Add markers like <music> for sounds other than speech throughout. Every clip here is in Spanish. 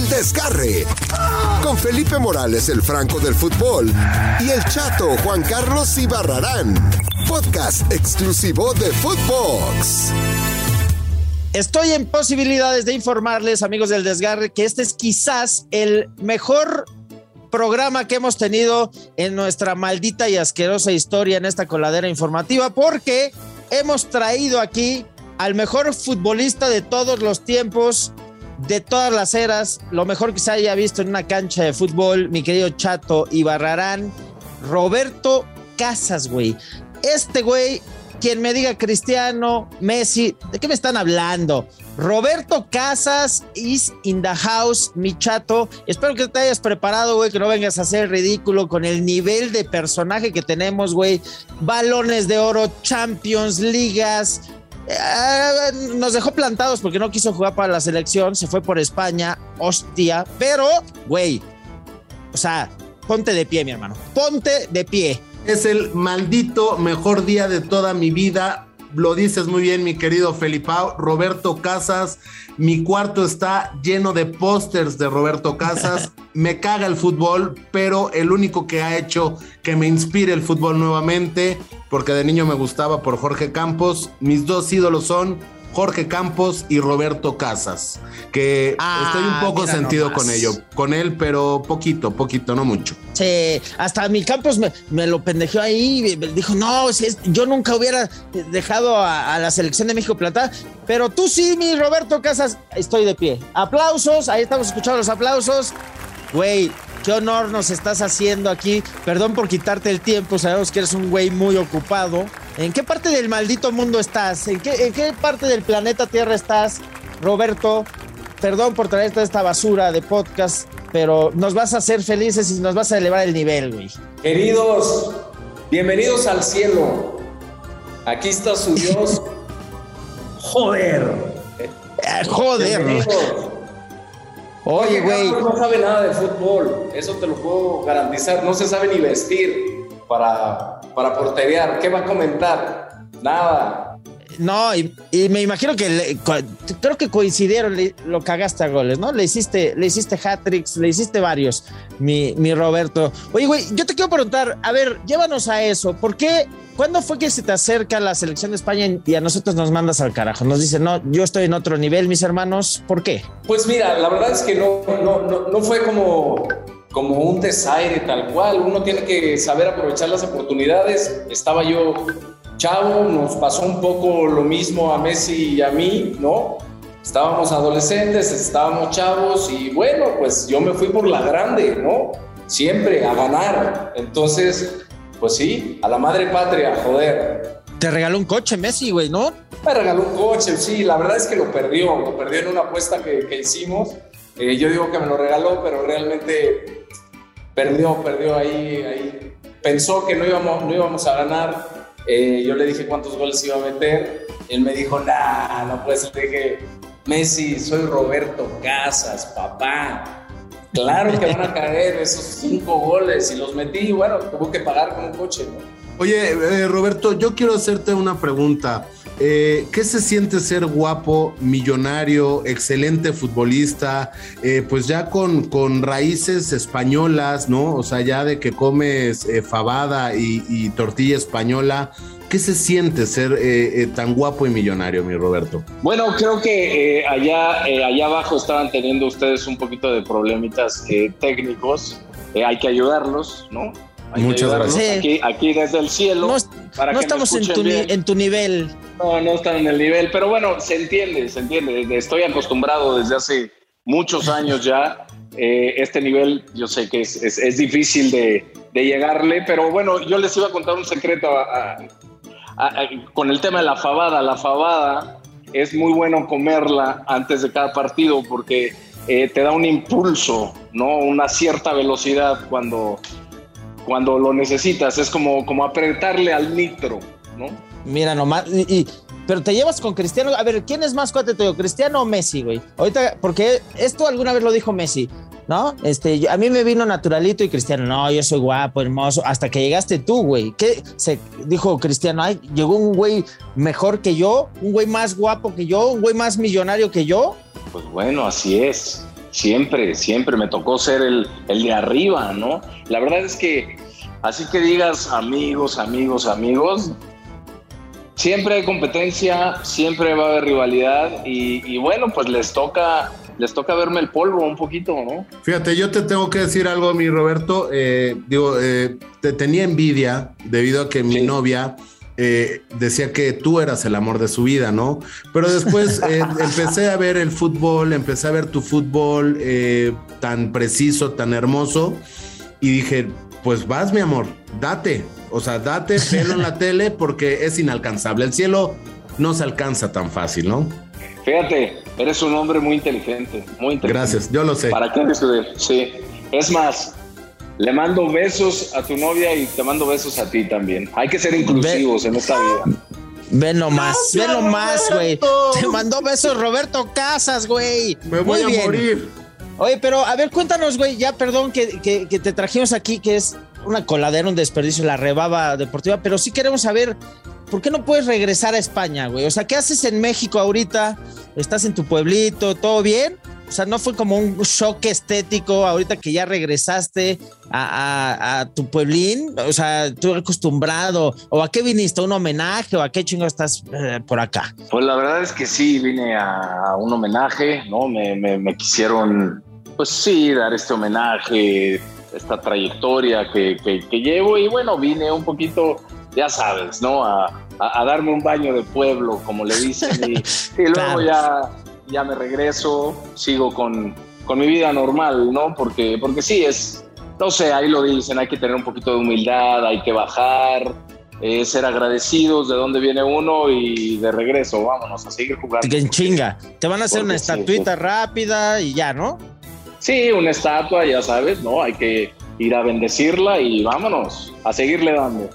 El Desgarre. Con Felipe Morales, el Franco del Fútbol. Y el Chato Juan Carlos Ibarrarán. Podcast exclusivo de Footbox. Estoy en posibilidades de informarles, amigos del Desgarre, que este es quizás el mejor programa que hemos tenido en nuestra maldita y asquerosa historia en esta coladera informativa, porque hemos traído aquí al mejor futbolista de todos los tiempos, de todas las eras, lo mejor que se haya visto en una cancha de fútbol, mi querido Chato Ibarrarán, Roberto Casas, güey. Este güey quien me diga Cristiano, Messi, ¿de qué me están hablando? Roberto Casas is in the house, mi chato. Espero que te hayas preparado, güey, que no vengas a hacer ridículo con el nivel de personaje que tenemos, güey. Balones de oro, Champions, ligas. Eh, nos dejó plantados porque no quiso jugar para la selección, se fue por España, hostia. Pero, güey, o sea, ponte de pie, mi hermano. Ponte de pie. Es el maldito mejor día de toda mi vida. Lo dices muy bien, mi querido Felipao. Roberto Casas, mi cuarto está lleno de pósters de Roberto Casas. <laughs> me caga el fútbol, pero el único que ha hecho que me inspire el fútbol nuevamente, porque de niño me gustaba por Jorge Campos. Mis dos ídolos son Jorge Campos y Roberto Casas, que Ah, estoy un poco sentido nomás. con ello, con él, pero poquito, poquito, no mucho. Sí, hasta mi Campos me, me lo pendejeó ahí, me dijo, no, si es- yo nunca hubiera dejado a, a la selección de México plantada, pero tú sí, mi Roberto Casas, estoy de pie. Aplausos, ahí estamos escuchando los aplausos. Güey, qué honor nos estás haciendo aquí. Perdón por quitarte el tiempo, sabemos que eres un güey muy ocupado. ¿En qué parte del maldito mundo estás? ¿En qué, en qué parte del planeta Tierra estás, Roberto? Perdón por traer toda esta basura de podcast, pero nos vas a hacer felices y nos vas a elevar el nivel, güey. Queridos, bienvenidos al cielo. Aquí está su Dios. <laughs> Joder. Ah, Joder. Bienvenidos. Oye, güey. No sabe nada de fútbol. Eso te lo puedo garantizar. No se sabe ni vestir para, para porterear. ¿Qué va a comentar? Nada. No, y, y me imagino que le- creo que coincidieron, le- lo cagaste a goles, ¿no? Le hiciste, le hiciste hat-tricks, le hiciste varios, mi, mi Roberto. Oye, güey, yo te quiero preguntar, a ver, llévanos a eso. ¿Por qué? ¿Cuándo fue que se te acerca la selección de España y a nosotros nos mandas al carajo? Nos dice, no, yo estoy en otro nivel, mis hermanos. ¿Por qué? Pues mira, la verdad es que no, no, no, no fue como, como un desaire tal cual. Uno tiene que saber aprovechar las oportunidades. Estaba yo chavo, nos pasó un poco lo mismo a Messi y a mí, ¿no? Estábamos adolescentes, estábamos chavos y bueno, pues yo me fui por la grande, ¿no? Siempre a ganar. Entonces, pues sí, a la madre patria, joder. Te regaló un coche Messi, güey, ¿no? Me regaló un coche, sí, la verdad es que lo perdió, lo perdió en una apuesta que, que hicimos. Eh, yo digo que me lo regaló, pero realmente perdió, perdió ahí, ahí. Pensó que no íbamos, no íbamos a ganar. Eh, yo le dije cuántos goles iba a meter. Él me dijo, nah, no pues le dije, Messi, soy Roberto Casas, papá. Claro que van a caer esos cinco goles y los metí y bueno, tuvo que pagar con un coche, ¿no? Oye, eh, Roberto, yo quiero hacerte una pregunta. Eh, ¿Qué se siente ser guapo, millonario, excelente futbolista, eh, pues ya con, con raíces españolas, ¿no? O sea, ya de que comes eh, fabada y, y tortilla española. ¿Qué se siente ser eh, eh, tan guapo y millonario, mi Roberto? Bueno, creo que eh, allá, eh, allá abajo estaban teniendo ustedes un poquito de problemitas eh, técnicos. Eh, hay que ayudarlos, ¿no? Hay que Muchas ayudarlos. gracias. Aquí, aquí desde el cielo. No, para no que me estamos en tu, en nivel. No, no están en el nivel, pero bueno, se entiende, se entiende. Estoy acostumbrado desde hace muchos años ya. Eh, este nivel yo sé que es, es- es difícil de, de llegarle, pero bueno, yo les iba a contar un secreto a- con el tema de la fabada. La fabada es muy bueno comerla antes de cada partido porque eh, te da un impulso, ¿no? Una cierta velocidad cuando, cuando lo necesitas. Es como, como apretarle al nitro, ¿no? Mira nomás, y- pero te llevas con Cristiano. A ver, ¿quién es más cuate tuyo, Cristiano o Messi, güey? Ahorita, porque esto alguna vez lo dijo Messi, ¿no? Este, a mí me vino naturalito y Cristiano, no, yo soy guapo, hermoso, hasta que llegaste tú, güey. ¿Qué? Se dijo Cristiano, ay, llegó un güey mejor que yo, un güey más guapo que yo, un güey más millonario que yo. Pues bueno, así es. siempre, siempre me tocó ser el, el de arriba, ¿no? La verdad es que, así que digas amigos, amigos, amigos, siempre hay competencia, siempre va a haber rivalidad y bueno, pues les toca les toca verme el polvo un poquito, ¿no? Fíjate, yo te tengo que decir algo, mi Roberto. Eh, digo, eh, te tenía envidia debido a que mi novia eh, decía que tú eras el amor de su vida, ¿no? Pero después <laughs> empecé a ver el fútbol, empecé a ver tu fútbol tan preciso, tan hermoso, y dije, pues vas, mi amor, date. O sea, date, pelo en la <laughs> tele porque es inalcanzable. El cielo no se alcanza tan fácil, ¿no? Fíjate, eres un hombre muy inteligente, muy inteligente. Gracias, yo lo sé. ¿Para qué Sí. Es más, le mando besos a tu novia y te mando besos a ti también. Hay que ser inclusivos en esta vida. Ve nomás, ve nomás, güey. Te mandó besos Roberto Casas, güey. Me voy a morir. Oye, pero a ver, cuéntanos, güey, ya perdón que, que, que, te trajimos aquí, que es una coladera, un desperdicio, la rebaba deportiva, pero sí queremos saber ¿por qué no puedes regresar a España, güey? O sea, ¿qué haces en México ahorita? ¿Estás en tu pueblito? ¿Todo bien? O sea, ¿no fue como un shock estético ahorita que ya regresaste a, tu pueblín? O sea, ¿tú acostumbrado? ¿O a qué viniste? ¿Un homenaje? ¿O a qué chingo estás eh, por acá? Pues la verdad es que sí, vine a un homenaje, ¿no? Me, quisieron, pues sí, dar este homenaje, esta trayectoria que llevo y bueno, vine un poquito ya sabes, ¿no? A, darme un baño de pueblo, como le dicen, y, <laughs> luego ya, ya me regreso, sigo con, con mi vida normal, ¿no? Porque, porque sí, es, no sé, ahí lo dicen, hay que tener un poquito de humildad, hay que bajar, eh, ser agradecidos de dónde viene uno y de regreso, vámonos a seguir jugando. Que en chinga, te van a hacer una estatuita rápida y ya, ¿no? Sí, una estatua, ya sabes, ¿no? Hay que ir a bendecirla y vámonos, a seguirle dando.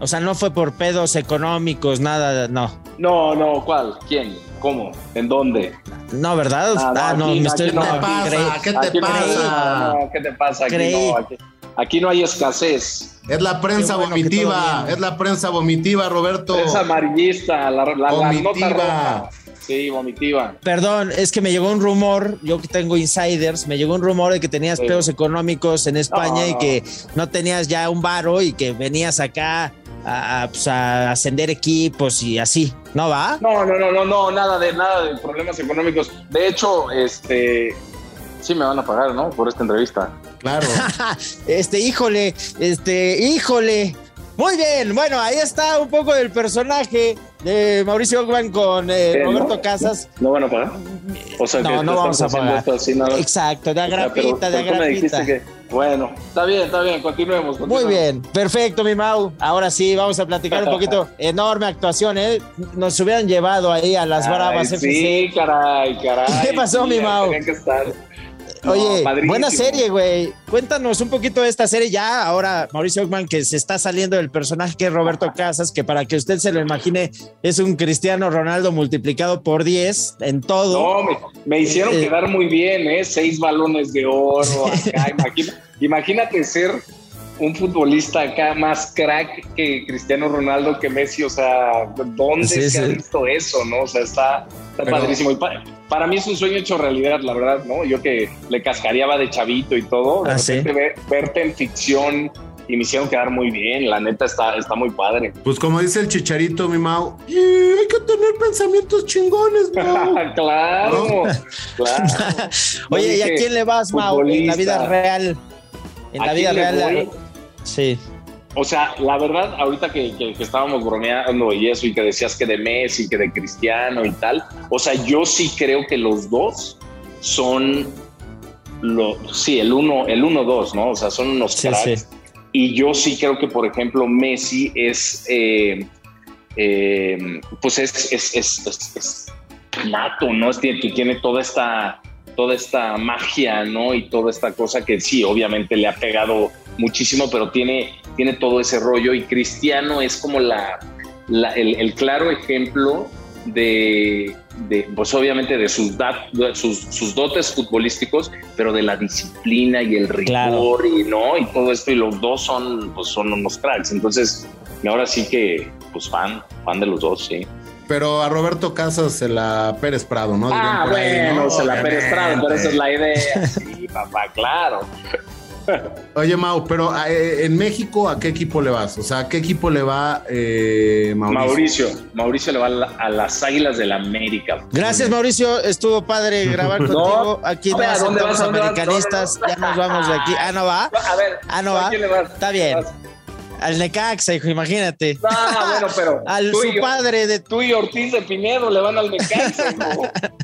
O sea, no fue por pedos económicos, nada, no. No, no, ¿cuál? ¿Quién? ¿Cómo? ¿En dónde? No, ¿verdad? Ah, no, me estoy... ¿Qué te pasa? ¿Qué te pasa? ¿Qué te pasa? Aquí no, aquí, no hay escasez. Es la prensa vomitiva, es la prensa vomitiva, Roberto. Prensa amarillista, la, la, vomitiva. Sí, vomitiva. Perdón, es que me llegó un rumor, yo que tengo insiders, me llegó un rumor de que tenías pedos económicos en España y que no tenías ya un varo y que venías acá pues, a, ascender equipos y así, ¿no va? No, no, no, no, no, nada de nada de problemas económicos. De hecho, este sí me van a pagar, ¿no? Por esta entrevista. Claro. <laughs> este, híjole, este, híjole. Muy bien, bueno, ahí está un poco del personaje de Mauricio Ogban con eh, Roberto Casas. ¿No van a pagar? O sea, no, no vamos a pagar. Exacto, de agrapita, de agrapita. Bueno, está bien, está bien, continuemos, Muy bien, perfecto, mi Mau. Ahora sí, vamos a platicar un <laughs> poquito. Enorme actuación, ¿eh? Nos hubieran llevado ahí a las Bravas Sí, caray, caray. ¿Qué pasó, mi Mau? que estar. Oye, buena serie, güey. Cuéntanos un poquito de esta serie ya. Ahora, Mauricio Ockman, que se está saliendo del personaje que es Roberto Casas, que para que usted se lo imagine, es un Cristiano Ronaldo multiplicado por 10 en todo. No, me, hicieron eh, quedar muy bien, ¿eh? Seis balones de oro acá. <laughs> imagínate ser un futbolista acá más crack que Cristiano Ronaldo, que Messi, o sea, ¿dónde se ha visto eso, no? O sea, está, padrísimo. Y para, mí es un sueño hecho realidad, la verdad, ¿no? Yo que le cascareaba de chavito y todo, de ah, verte en ficción y me hicieron quedar muy bien, la neta está, está muy padre. Pues como dice el chicharito, mi Mau, hay que tener pensamientos chingones, Mau. <laughs> claro, claro. <laughs> Oye, ¿y a quién le vas, Mau, en la vida real? En la vida real. Sí. O sea, la verdad, ahorita que, estábamos bromeando y eso, y que decías que de Messi, que de Cristiano y tal, o sea, yo sí creo que los dos son, lo, sí, el uno, el uno, dos, ¿no? O sea, son unos cracks. Y yo sí creo que, por ejemplo, Messi es, eh, eh, pues es, es, es, nato, ¿no? Es, que tiene toda esta toda esta magia, ¿no? Y toda esta cosa que sí, obviamente le ha pegado muchísimo, pero tiene, tiene todo ese rollo y Cristiano es como la, el, claro ejemplo de, pues obviamente de sus, sus, dotes futbolísticos, pero de la disciplina y el rigor y no y todo esto y los dos son pues son unos cracks. Entonces, ahora sí que pues fan, fan de los dos, sí. pero a Roberto Casas se la Pérez Prado, ¿no? ah, bueno, se la Pérez Prado, pero esa es la idea. Sí, papá, claro. Oye, Mau, pero eh, en México, ¿a qué equipo le vas? O sea, ¿a qué equipo le va eh, Mauricio? Mauricio? le va a, las Águilas del la América. Gracias, Mauricio. Estuvo padre grabar <laughs> contigo. Aquí no, ¿dónde vas, americanistas. ya nos vamos de aquí. Ah, no va. A ver, ah, no va. Está bien. Al Necaxa, hijo, imagínate. Ah, bueno, pero. <laughs> Al su padre de. Tú y Ortiz de Pinedo le van al Necaxa,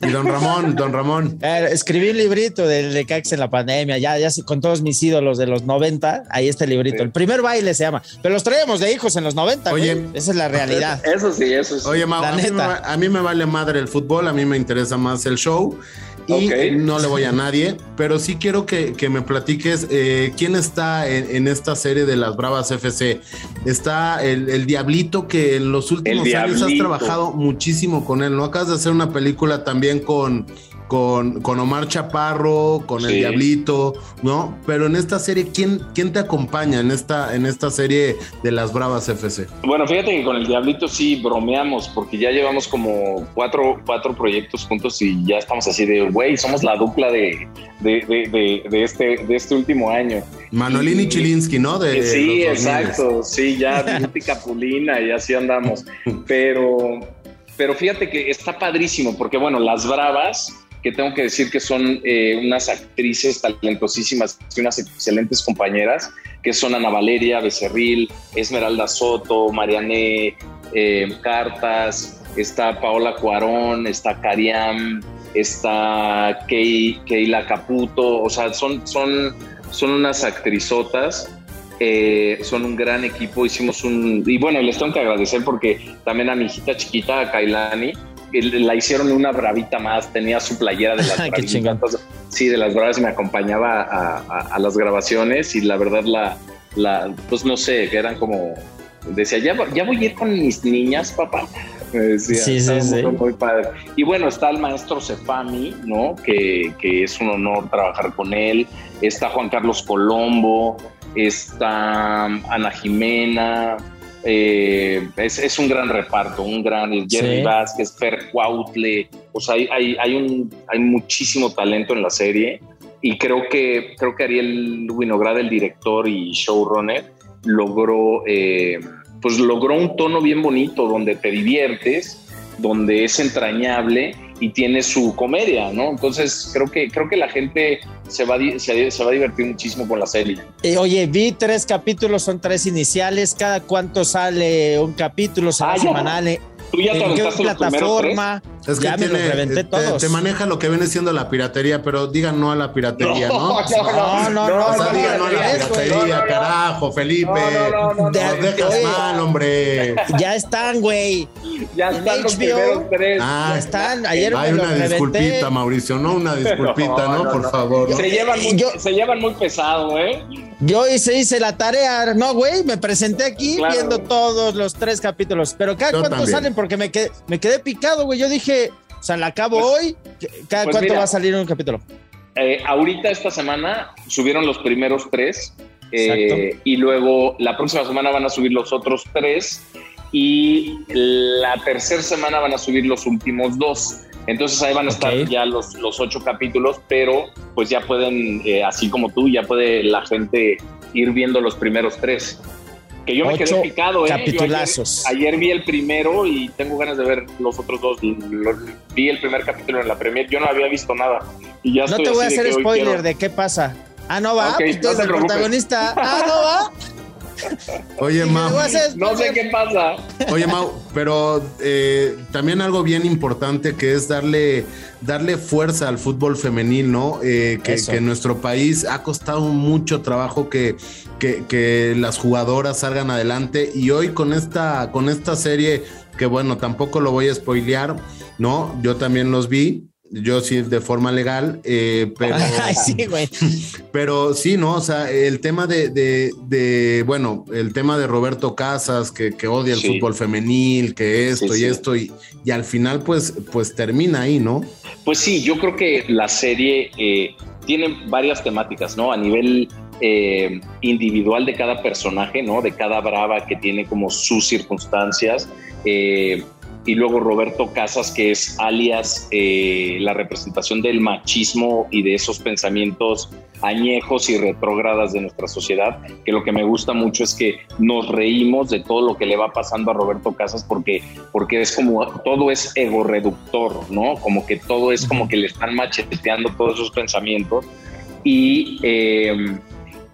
Y don Ramón, don Ramón. Eh, escribí un librito del Necaxa en la pandemia, ya, ya con todos mis ídolos de los 90. Ahí está el librito. El primer baile se llama. Pero los traíamos de hijos en los 90. Oye, esa es la realidad. Eso sí, eso sí. Oye, Mau, a, mí me, a mí me vale madre el fútbol, a mí me interesa más el show y no le voy a nadie, pero sí quiero que, me platiques eh, quién está en, esta serie de las Bravas FC. Está el, Diablito que en los últimos años has trabajado muchísimo con él, ¿no? Acabas de hacer una película también con con, con Omar Chaparro, con el Diablito, ¿no? Pero en esta serie, ¿quién, ¿quién te acompaña en esta, en esta serie de las Bravas FC? Bueno, fíjate que con el Diablito sí bromeamos, porque ya llevamos como cuatro, cuatro proyectos juntos y ya estamos así de, güey, somos la dupla de, de, de, este, de este último año. Manolín y, Chilinsky, ¿no? De sí, exacto, sí, ya <laughs> Beauty Capulina y así andamos. <laughs> Pero, pero fíjate que está padrísimo, porque bueno, las Bravas que tengo que decir que son eh, unas actrices talentosísimas y unas excelentes compañeras, que son Ana Valeria Becerril, Esmeralda Soto, Mariane eh, Cartas, está Paola Cuarón, está Cariam, está Keila Caputo, o sea, son, son, son unas actrizotas. Eh, son un gran equipo, hicimos un... Y bueno, les tengo que agradecer porque también a mi hijita chiquita, a Kailani, la hicieron una bravita más, tenía su playera de <laughs> las bravitas. sí, de las bravas me acompañaba a, las grabaciones y la verdad la, la, pues no sé, que eran como, decía, ya, ya voy a ir con mis niñas, papá. Me decía, sí, sí, sí. Muy, padre. Y bueno, está el maestro Cefami, ¿no? Que, que es un honor trabajar con él. Está Juan Carlos Colombo, está Ana Jimena, eh, es, un gran reparto, un gran Jerry Vázquez, Fer Cuautle, o sea, hay, hay, un, hay muchísimo talento en la serie y creo que, creo que Ariel Winograd, el director y showrunner, logró, eh, pues logró un tono bien bonito donde te diviertes, donde es entrañable y tiene su comedia, ¿no? Entonces creo que, creo que la gente se va, se, se va a divertir muchísimo con la serie. Eh, oye, vi tres capítulos, son tres iniciales, ¿cada cuánto sale un capítulo? ¿Será ah, semanal? ¿Tú ya te ¿En qué plataforma? Es que tiene, te, te, maneja lo que viene siendo la piratería, pero digan no a la piratería, ¿no? <laughs> No, no, no. no, o sea, digan no a la piratería, carajo, Felipe. No, no, no. Nos dejas mal, hombre. Ya están, güey. Ya están los primeros tres. Ah, ya están. Ayer Hay una disculpita, Mauricio, no una <laughs> disculpita, ¿no? Por favor. Se llevan, muy, se llevan muy pesado, ¿eh? Yo hice, hice la tarea, no, güey, me presenté aquí viendo todos los tres capítulos, pero cada cuánto salen porque me quedé, me quedé picado, güey. Yo dije, o sea, la acabo pues, hoy, cada pues cuánto va a salir un capítulo. Eh, ahorita esta semana subieron los primeros tres eh, y luego la próxima semana van a subir los otros tres y la tercera semana van a subir los últimos dos. Entonces ahí van a estar ya los, los ocho capítulos, pero pues ya pueden, eh, así como tú, ya puede la gente ir viendo los primeros tres. Que yo me quedé picado, ¿eh? Capitulazos. Ayer, vi el primero y tengo ganas de ver los otros dos. vi el primer capítulo en la premier, yo no había visto nada. Y ya no te voy a hacer spoiler de qué pasa. Ah, no va, okay, pues el protagonista. Ah, no va. <laughs> Oye, Mau. No sé qué pasa. Oye, Mau, pero eh, también algo bien importante que es darle, darle fuerza al fútbol femenil, ¿no? Eh, que, en nuestro país ha costado mucho trabajo que, que, las jugadoras salgan adelante. Y hoy con esta, con esta serie, que bueno, tampoco lo voy a spoilear, ¿no? Yo también los vi yo sí de forma legal, eh, pero, <laughs> sí, güey. <laughs> pero sí, ¿no? O sea, el tema de, de, bueno, el tema de Roberto Casas, que, odia el fútbol femenil, que esto y esto, y, y, al final pues, pues termina ahí, ¿no? Pues sí, yo creo que la serie eh, tiene varias temáticas, ¿no? A nivel eh, individual de cada personaje, ¿no? De cada brava que tiene como sus circunstancias. Y luego Roberto Casas, que es alias eh, la representación del machismo y de esos pensamientos añejos y retrógradas de nuestra sociedad, que lo que me gusta mucho es que nos reímos de todo lo que le va pasando a Roberto Casas porque, porque es como todo es ego reductor, ¿no? Como que todo es como que le están macheteando todos esos pensamientos y... Eh,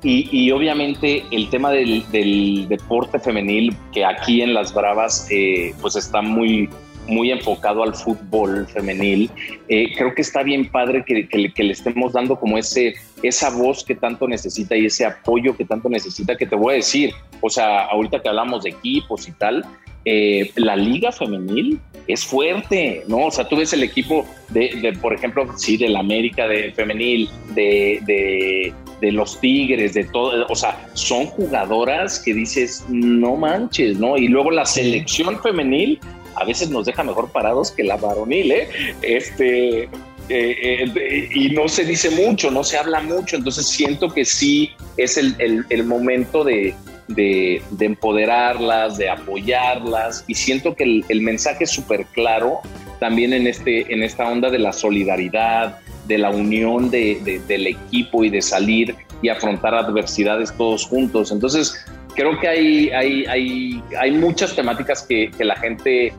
y, obviamente el tema del, deporte femenil, que aquí en Las Bravas eh, pues está muy, muy enfocado al fútbol femenil, eh, creo que está bien padre que, que, le estemos dando como ese, esa voz que tanto necesita y ese apoyo que tanto necesita, que te voy a decir, o sea, ahorita que hablamos de equipos y tal, eh, la liga femenil es fuerte, ¿no? O sea, tú ves el equipo de, por ejemplo, sí, del América de femenil, de, de, de, los Tigres, de todo, o sea, son jugadoras que dices, no manches, ¿no? Y luego la selección femenil a veces nos deja mejor parados que la varonil, ¿eh? Este, eh, eh, y no se dice mucho, no se habla mucho, entonces siento que sí es el, el momento de, de, empoderarlas, de apoyarlas, y siento que el, mensaje es súper claro también en, este, en esta onda de la solidaridad, de la unión de, del equipo y de salir y afrontar adversidades todos juntos. Entonces, creo que hay, hay, hay, hay muchas temáticas que, que la gente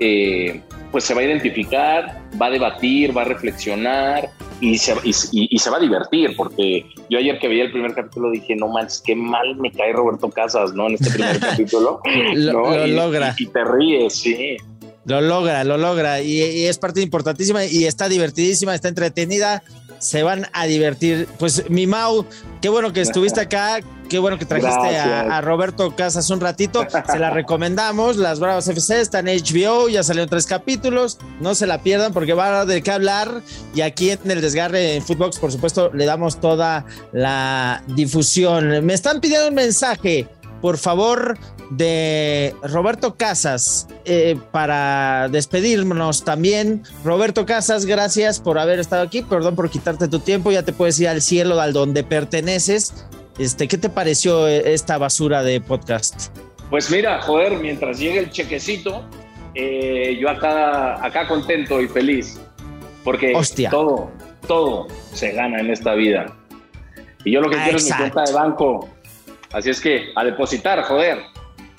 eh, pues se va a identificar, va a debatir, va a reflexionar y se, y, se va a divertir, porque yo ayer que veía el primer capítulo dije, no manches, qué mal me cae Roberto Casas, ¿no? En este primer <laughs> capítulo. lo, logra. Y, te ríes, sí. Lo logra, lo logra. Y, y, es parte importantísima y está divertidísima, está entretenida se van a divertir. Pues mi Mau, qué bueno que estuviste acá, qué bueno que trajiste a, Roberto Casas un ratito. Se la recomendamos, Las Bravas FC está en HBO, ya salieron tres capítulos, no se la pierdan porque va a de qué hablar. Y aquí en el desgarre en Footbox, por supuesto, le damos toda la difusión. Me están pidiendo un mensaje por favor, de Roberto Casas eh, para despedirnos también. Roberto Casas, gracias por haber estado aquí. Perdón por quitarte tu tiempo. Ya te puedes ir al cielo, al donde perteneces. Este, ¿Qué te pareció esta basura de podcast? Pues mira, joder, mientras llegue el chequecito, eh, yo acá, acá contento y feliz. Porque todo, todo se gana en esta vida. Y yo lo que quiero es mi cuenta de banco Así es que a depositar, joder.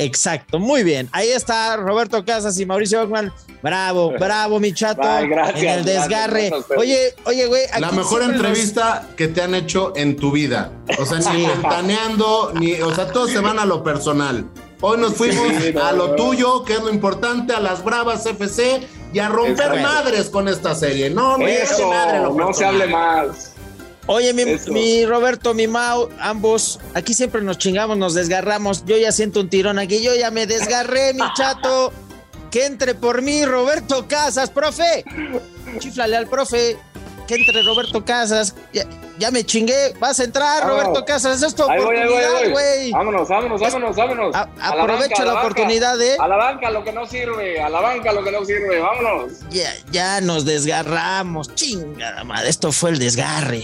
Exacto, muy bien. Ahí está Roberto Casas y Mauricio Ockman. Bravo, <laughs> bravo, mi chato. gracias, en el desgarre. oye, oye, güey. La mejor entrevista que te han hecho en tu vida. O sea, ni ventaneando, ni. O sea, todos se van a lo personal. Hoy nos fuimos a lo tuyo, que es lo importante, a las Bravas FC y a romper madres con esta serie. No, no, no se hable más. Oye, mi, Roberto, mi Mau, ambos, aquí siempre nos chingamos, nos desgarramos. Yo ya siento un tirón aquí, yo ya me desgarré, mi chato. Que entre por mí, Roberto Casas, profe. Chiflale al profe. Que entre Roberto Casas. Ya, me chingué. Vas a entrar, Roberto Casas. Es tu oportunidad, güey. Vámonos, vámonos, vámonos, vámonos. aprovecha la, oportunidad, ¿eh? A la banca lo que no sirve. A la banca lo que no sirve. Vámonos. Ya, ya nos desgarramos. Chingada madre. Esto fue el desgarre.